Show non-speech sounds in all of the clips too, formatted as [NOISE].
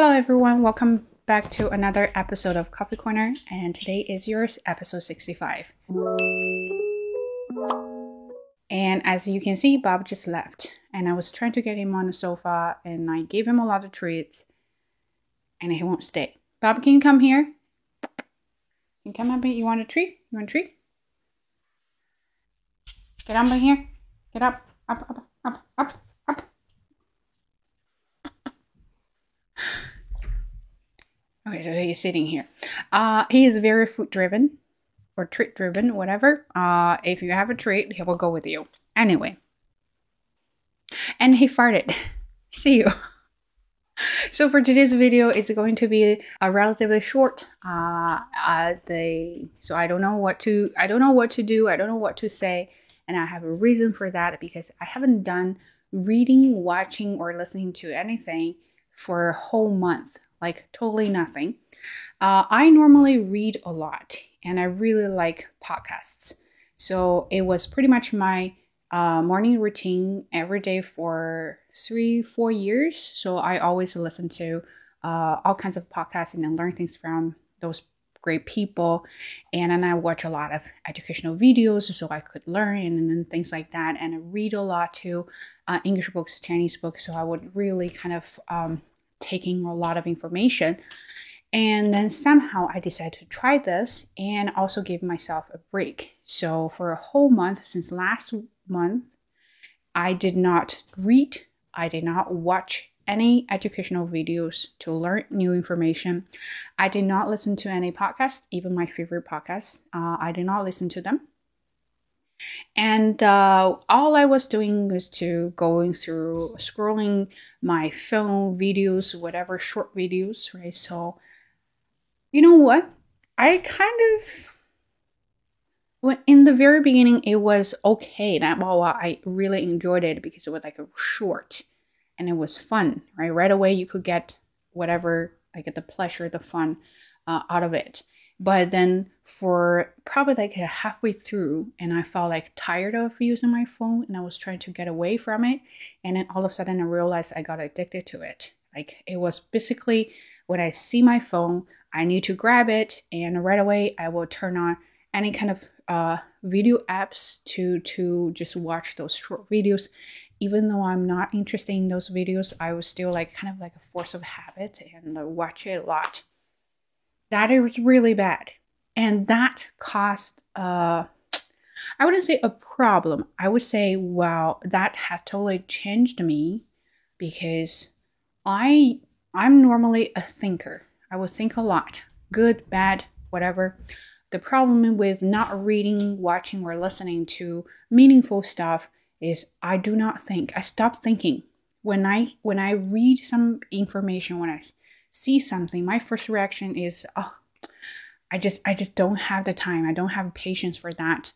Hello, everyone. Welcome back to another episode of Coffee Corner, and today is yours, episode 65. And as you can see, Bob just left, and I was trying to get him on the sofa, and I gave him a lot of treats, and he won't stay. Bob, can you come here? Can you come up here? You want a treat? You want a treat? Get up here. Get up, up, up, up, up, Okay, so he's sitting here. Uh, he is very food driven or treat driven, whatever. Uh, if you have a treat, he will go with you. Anyway. And he farted. [LAUGHS] See you. [LAUGHS] so for today's video, it's going to be a relatively short. Uh, uh, the so I don't know what to I don't know what to do. I don't know what to say, and I have a reason for that because I haven't done reading, watching, or listening to anything for a whole month like totally nothing. Uh, I normally read a lot and I really like podcasts. So it was pretty much my uh, morning routine every day for three, four years. So I always listen to uh, all kinds of podcasts and learn things from those great people. And then I watch a lot of educational videos so I could learn and, then things like that. And I read a lot too, uh, English books, Chinese books. So I would really kind of um, taking a lot of information. And then somehow I decided to try this and also give myself a break. So for a whole month, since last month, I did not read, I did not watch any educational videos to learn new information. I did not listen to any podcasts, even my favorite podcasts. Uh, I did not listen to them. And uh, all I was doing was to going through scrolling my phone videos, whatever short videos, right? So, you know what? I kind of when in the very beginning it was okay. That well, I really enjoyed it because it was like a short and it was fun, right? Right away you could get whatever like the pleasure, the fun uh, out of it. But then for probably like halfway through, and I felt like tired of using my phone and I was trying to get away from it. And then all of a sudden I realized I got addicted to it. Like it was basically when I see my phone, I need to grab it and right away I will turn on any kind of uh, video apps to to just watch those short videos even though i'm not interested in those videos i was still like kind of like a force of habit and uh, watch it a lot that is really bad. And that caused, uh, I wouldn't say a problem. I would say, well, that has totally changed me because I I'm normally a thinker. I would think a lot, good, bad, whatever. The problem with not reading, watching, or listening to meaningful stuff is I do not think. I stop thinking. When I when I read some information, when I see something, my first reaction is, oh, I just I just don't have the time. I don't have patience for that.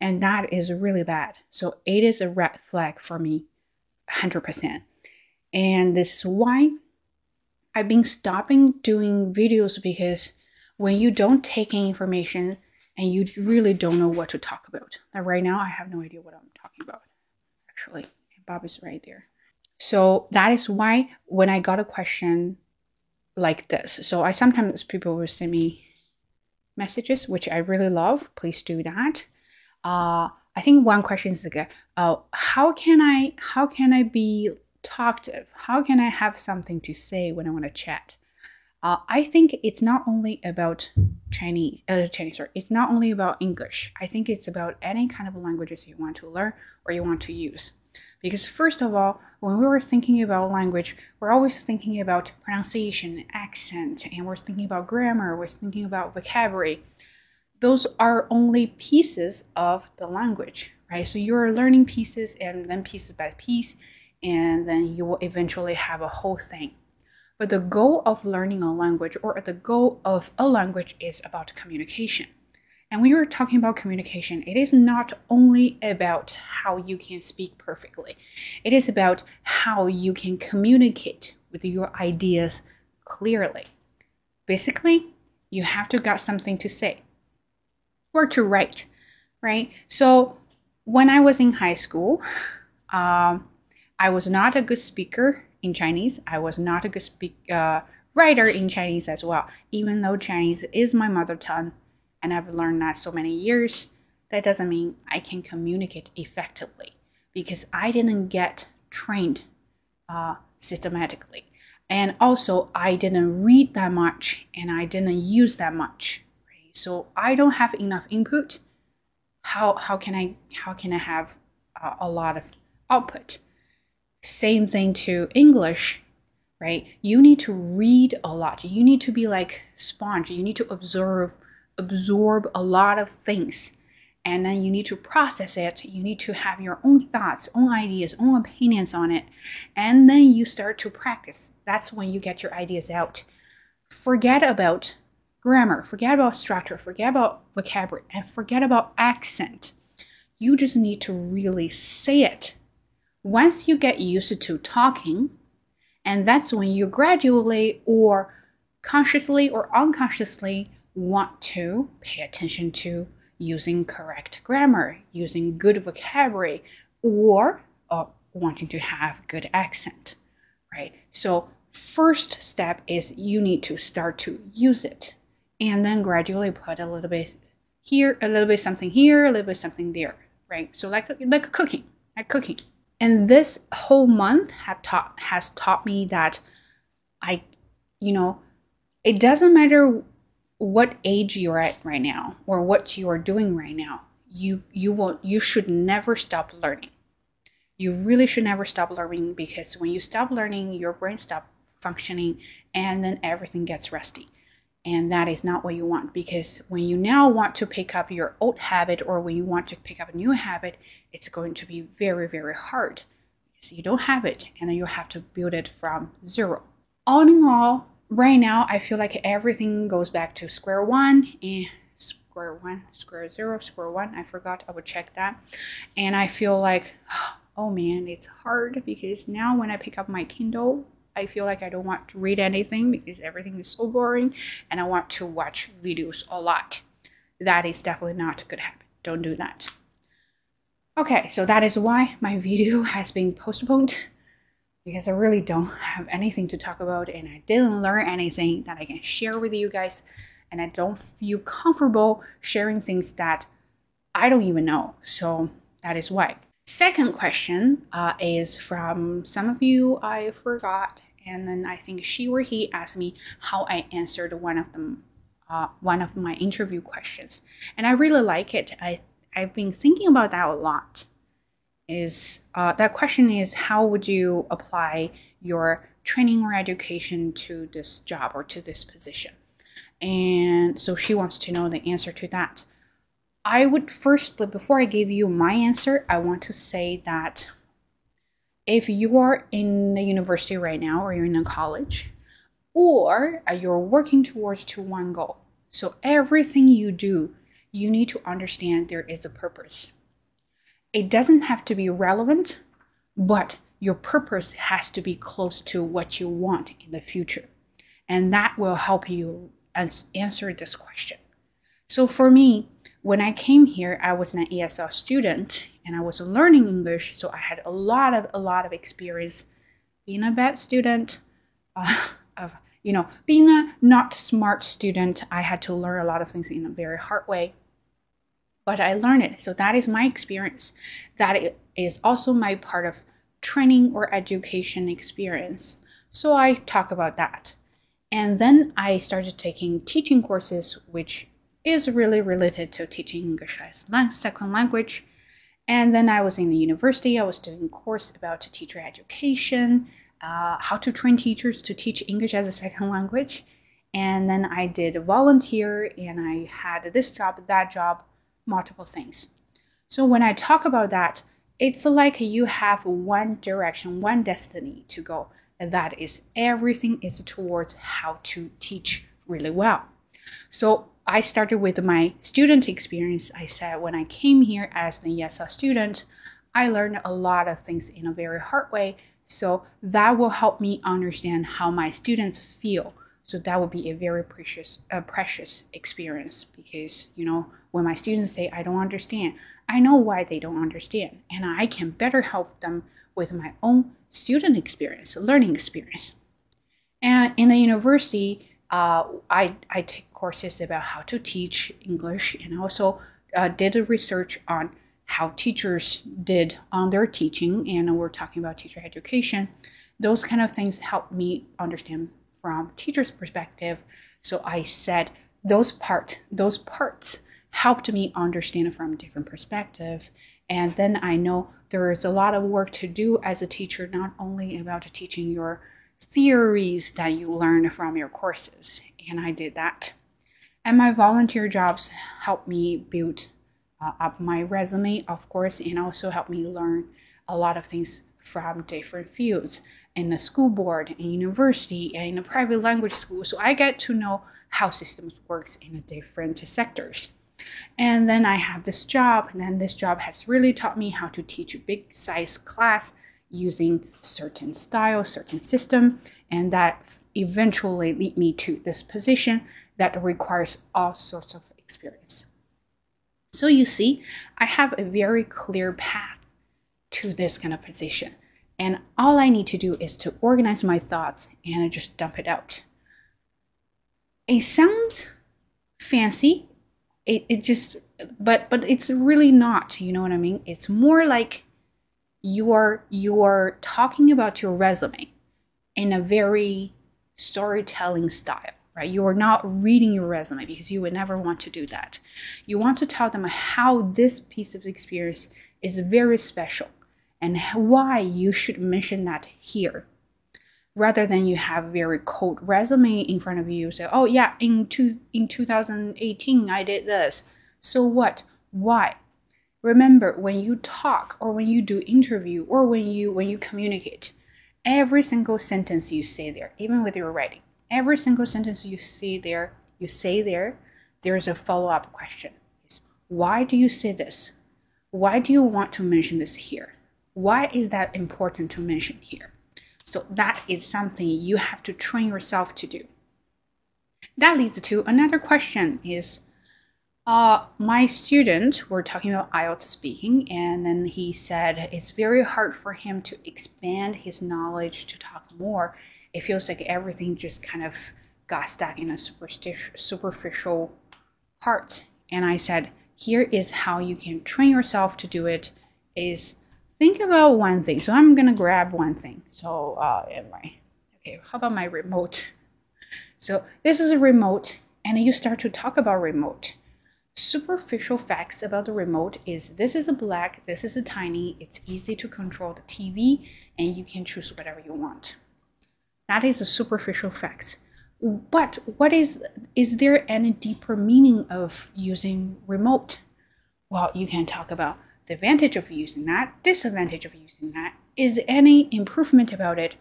And that is really bad. So it is a red flag for me 100%. And this is why I've been stopping doing videos because when you don't take any information and you really don't know what to talk about. Now, right now, I have no idea what I'm talking about. Actually, Bob is right there. So that is why when I got a question like this. So I sometimes people will send me messages, which I really love. Please do that. Uh, I think one question is like, uh, how can I how can I be talkative? How can I have something to say when I want to chat? Uh, I think it's not only about Chinese, uh, Chinese, sorry, it's not only about English. I think it's about any kind of languages you want to learn or you want to use. Because, first of all, when we were thinking about language, we're always thinking about pronunciation, accent, and we're thinking about grammar, we're thinking about vocabulary. Those are only pieces of the language, right? So you're learning pieces and then pieces by piece, and then you will eventually have a whole thing. But the goal of learning a language or the goal of a language is about communication. And when you're talking about communication, it is not only about how you can speak perfectly, it is about how you can communicate with your ideas clearly. Basically, you have to got something to say or to write, right? So when I was in high school, um, I was not a good speaker in Chinese. I was not a good speak, uh, writer in Chinese as well. Even though Chinese is my mother tongue and I've learned that so many years, that doesn't mean I can communicate effectively because I didn't get trained uh, systematically. And also, I didn't read that much and I didn't use that much. Right? So I don't have enough input. How, how can I how can I have uh, a lot of output? Same thing to English, right? You need to read a lot. You need to be like sponge. You need to observe absorb a lot of things and then you need to process it. You need to have your own thoughts, own ideas, own opinions on it. And then you start to practice. That's when you get your ideas out. Forget about grammar, forget about structure, forget about vocabulary, and forget about accent. You just need to really say it. Once you get used to talking, and that's when you gradually or consciously or unconsciously want to pay attention to using correct grammar, using good vocabulary, or uh, wanting to have good accent, right? So first step is you need to start to use it and then gradually put a little bit here, a little bit something here, a little bit something there, right? So like like cooking, like cooking. And this whole month have taught has taught me that I, you know, it doesn't matter what age you're at right now or what you are doing right now you you will you should never stop learning. You really should never stop learning because when you stop learning your brain stops functioning and then everything gets rusty and that is not what you want because when you now want to pick up your old habit or when you want to pick up a new habit it's going to be very very hard because you don't have it and then you have to build it from zero all in all right now I feel like everything goes back to square one and square one, square zero, square one. I forgot I would check that. And I feel like, [SIGHS] oh man, it's hard because now when I pick up my Kindle, I feel like I don't want to read anything because everything is so boring and I want to watch videos a lot. That is definitely not a good habit. Don't do that. Okay, so that is why my video has been postponed because I really don't have anything to talk about and I didn't learn anything that I can share with you guys. And I don't feel comfortable sharing things that I don't even know. So that is why. Second question uh, is from some of you I forgot. And then I think she or he asked me how I answered one of them, uh, one of my interview questions. And I really like it. I, I've been thinking about that a lot is uh, that question is how would you apply your training or education to this job or to this position? And so she wants to know the answer to that. I would first, but before I give you my answer, I want to say that if you are in the university right now or you're in a college or uh, you're working towards to one goal so everything you do you need to understand there is a purpose it doesn't have to be relevant, but your purpose has to be close to what you want in the future. And that will help you answer this question. So for me, when I came here, I was an ESL student and I was learning English, so I had a lot of a lot of experience being a bad student, uh, [LAUGHS] of you know being a not smart student. I had to learn a lot of things in a very hard way but I learned it. So that is my experience. That is also my part of training or education experience. So I talk about that. And then I started taking teaching courses, which is really related to teaching English as second language. And then I was in the university, I was doing a course about teacher education, uh, how to train teachers to teach English as a second language. And then I did a volunteer and I had this job, that job, multiple things. So when I talk about that, it's like you have one direction, one destiny to go. And that is everything is towards how to teach really well. So I started with my student experience. I said when I came here as an ESL student, I learned a lot of things in a very hard way. So that will help me understand how my students feel. So that would be a very precious, a precious experience because you know when my students say, I don't understand, I know why they don't understand, and I can better help them with my own student experience, learning experience. And in the university, uh, I, I take courses about how to teach English and also uh, did a research on how teachers did on their teaching. And we're talking about teacher education. Those kind of things help me understand from teacher's perspective. So I said those part those parts helped me understand from different perspective. And then I know there is a lot of work to do as a teacher, not only about teaching your theories that you learn from your courses. And I did that. And my volunteer jobs helped me build uh, up my resume, of course, and also helped me learn a lot of things from different fields in the school board, in university, and in a private language school. So I get to know how systems works in the different sectors. And then I have this job, and then this job has really taught me how to teach a big size class using certain style, certain system, and that eventually lead me to this position that requires all sorts of experience. So you see, I have a very clear path to this kind of position. And all I need to do is to organize my thoughts and just dump it out. It sounds fancy. It, it just but but it's really not, you know what I mean? It's more like you are you are talking about your resume in a very storytelling style right? You are not reading your resume because you would never want to do that. You want to tell them how this piece of experience is very special and why you should mention that here rather than you have a very cold resume in front of you say oh yeah in two in 2018 i did this. So what? Why remember when you talk or when you do interview or when you when you communicate every single sentence you say there even with your writing every single sentence you see there you say there there's a follow-up question. Is why do you say this? Why do you want to mention this here? Why is that important to mention here? So that is something you have to train yourself to do. That leads to another question is uh, my student were talking about IELTS speaking, and then he said it's very hard for him to expand his knowledge to talk more. It feels like everything just kind of got stuck in a superficial part. And I said, here is how you can train yourself to do it is think about one thing. So I'm gonna grab one thing. So uh my okay, how about my remote? So this is a remote, and you start to talk about remote superficial facts about the remote is this is a black, this is a tiny, it's easy to control the TV, and you can choose whatever you want. That is a superficial facts. But what is is there any deeper meaning of using remote? Well, you can talk about the advantage of using that, disadvantage of using that. Is any improvement about it,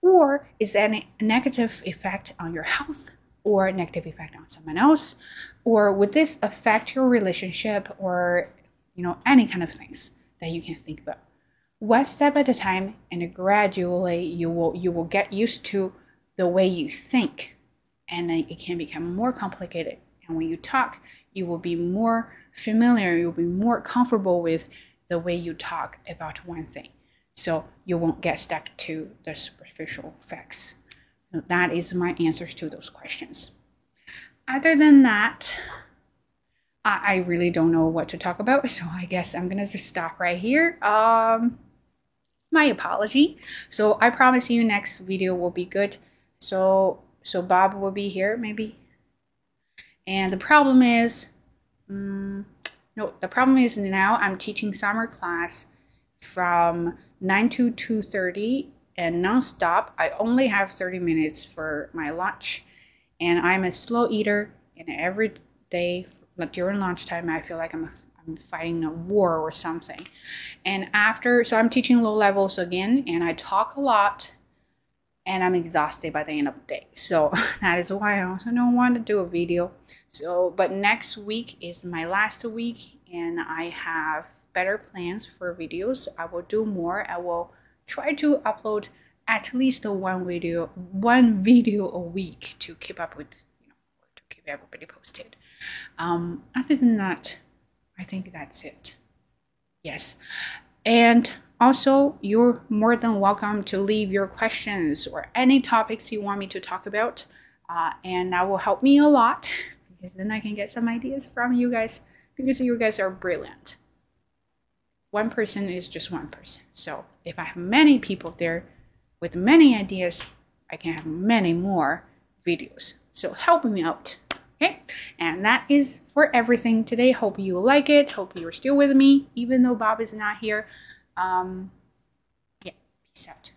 or is any negative effect on your health or negative effect on someone else or would this affect your relationship or you know any kind of things that you can think about? One step at a time and gradually you will you will get used to the way you think and then it can become more complicated. And when you talk you will be more familiar you'll be more comfortable with the way you talk about one thing. So you won't get stuck to the superficial facts that is my answers to those questions. Other than that, I, I really don't know what to talk about, [LAUGHS] so I guess I'm gonna just stop right here. Um, my apology. So I promise you next video will be good. So so Bob will be here maybe. And the problem is, um, no, the problem is now I'm teaching summer class from 9 to 2.30 and nonstop. I only have 30 minutes for my lunch, and I'm a slow eater. And every day during lunchtime, I feel like I'm I'm fighting a war or something. And after, so I'm teaching low levels again, and I talk a lot, and I'm exhausted by the end of the day. So [LAUGHS] that is why I also don't want to do a video. So, but next week is my last week, and I have better plans for videos. I will do more. I will try to upload at least one video one [LAUGHS] video a week to keep up with you know to keep everybody posted um, other than that i think that's it yes and Also, you're more than welcome to leave your questions or any topics you want me to talk about. Uh, and that will help me a lot [LAUGHS] because then I can get some ideas from you guys because you guys are brilliant. One person is just one person. So if I have many people there with many ideas, I can have many more videos. So help me out. Okay, and that is for everything today. Hope you like it. Hope you're still with me, even though Bob is not here. Um, yeah, peace out.